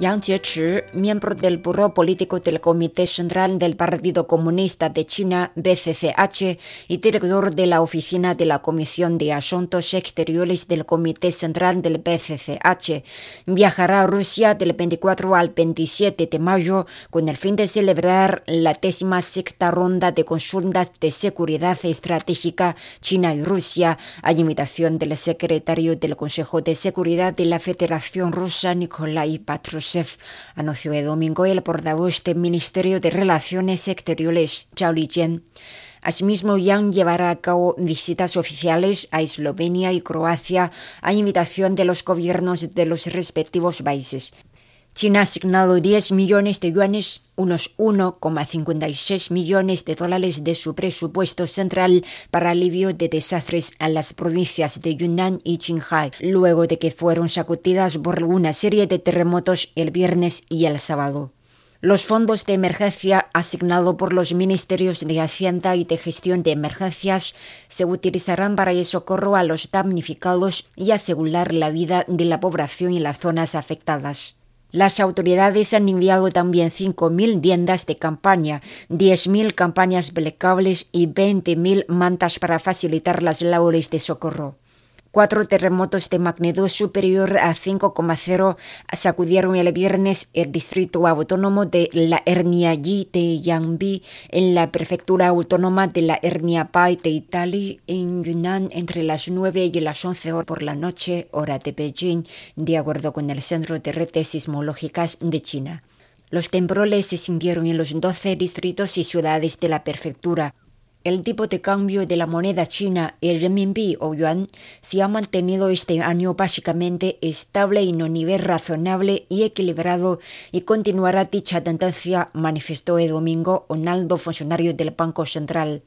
Yang Jiechi, miembro del Buró Político del Comité Central del Partido Comunista de China, BCCH, y director de la Oficina de la Comisión de Asuntos Exteriores del Comité Central del BCCH, viajará a Rusia del 24 al 27 de mayo con el fin de celebrar la décima sexta ronda de consultas de seguridad estratégica China y Rusia, a invitación del secretario del Consejo de Seguridad de la Federación Rusa, Nikolai Patrushev anunció el domingo el portavoz del Ministerio de Relaciones Exteriores, Zhao Lijian. Asimismo, Yang llevará a cabo visitas oficiales a Eslovenia y Croacia a invitación de los gobiernos de los respectivos países. China ha asignado 10 millones de yuanes, unos 1,56 millones de dólares de su presupuesto central para alivio de desastres a las provincias de Yunnan y Qinghai, luego de que fueron sacudidas por una serie de terremotos el viernes y el sábado. Los fondos de emergencia asignados por los ministerios de Hacienda y de Gestión de Emergencias se utilizarán para el socorro a los damnificados y asegurar la vida de la población en las zonas afectadas. Las autoridades han enviado también 5.000 tiendas de campaña, 10.000 campañas plegables y 20.000 mantas para facilitar las labores de socorro. Cuatro terremotos de magnitud superior a 5,0 sacudieron el viernes el distrito autónomo de la Hernia Yi de Yangbi en la prefectura autónoma de la Hernia Pai de Italia en Yunnan entre las 9 y las 11 horas por la noche, hora de Beijing, de acuerdo con el Centro de Redes Sismológicas de China. Los temblores se sintieron en los 12 distritos y ciudades de la prefectura. El tipo de cambio de la moneda china, el renminbi o yuan, se ha mantenido este año básicamente estable en un nivel razonable y equilibrado y continuará dicha tendencia, manifestó el domingo un funcionario del Banco Central.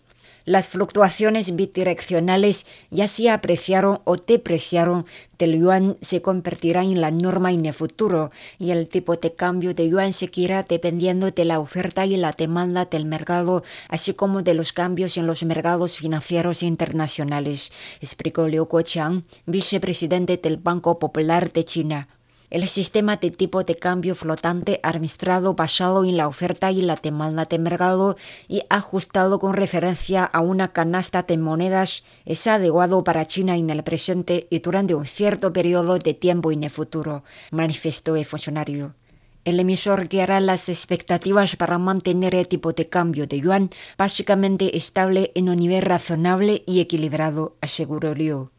Las fluctuaciones bidireccionales ya se apreciaron o depreciaron del yuan se convertirán en la norma en el futuro y el tipo de cambio de yuan seguirá dependiendo de la oferta y la demanda del mercado, así como de los cambios en los mercados financieros internacionales, explicó Liu Guoqiang, vicepresidente del Banco Popular de China. El sistema de tipo de cambio flotante administrado basado en la oferta y la demanda de mercado y ajustado con referencia a una canasta de monedas es adecuado para China en el presente y durante un cierto periodo de tiempo en el futuro, manifestó el funcionario. El emisor guiará las expectativas para mantener el tipo de cambio de yuan básicamente estable en un nivel razonable y equilibrado, aseguró Liu.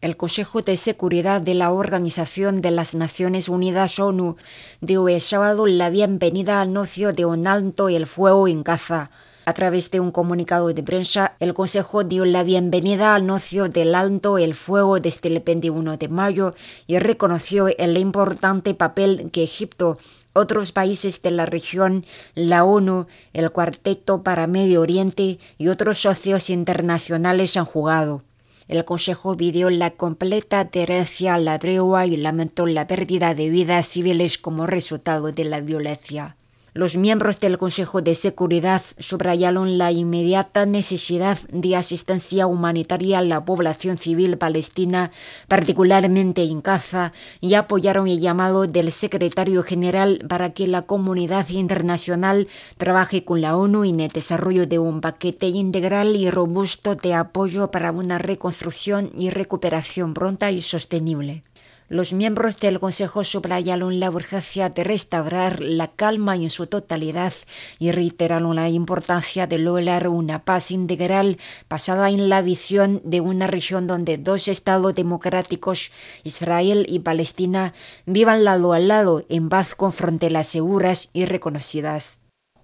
El Consejo de Seguridad de la Organización de las Naciones Unidas ONU dio el sábado la bienvenida al anuncio de un alto el fuego en Gaza. A través de un comunicado de prensa, el Consejo dio la bienvenida al anuncio del alto el fuego desde el 21 de mayo y reconoció el importante papel que Egipto, otros países de la región, la ONU, el Cuarteto para Medio Oriente y otros socios internacionales han jugado. El Consejo pidió la completa adherencia a la tregua y lamentó la pérdida de vidas civiles como resultado de la violencia. Los miembros del Consejo de Seguridad subrayaron la inmediata necesidad de asistencia humanitaria a la población civil palestina, particularmente en Gaza, y apoyaron el llamado del secretario general para que la comunidad internacional trabaje con la ONU en el desarrollo de un paquete integral y robusto de apoyo para una reconstrucción y recuperación pronta y sostenible. Los miembros del Consejo subrayaron la urgencia de restaurar la calma en su totalidad y reiteraron la importancia de lograr una paz integral basada en la visión de una región donde dos estados democráticos, Israel y Palestina, vivan lado a lado en paz con fronteras seguras y reconocidas.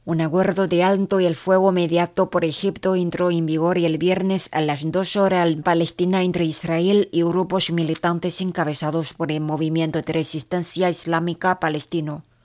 Un acuerdo de alto y el fuego mediato por Egipto entró en vigor el viernes a las dos horas en Palestina entre Israel y grupos militantes encabezados por el movimiento de resistencia islámica palestino.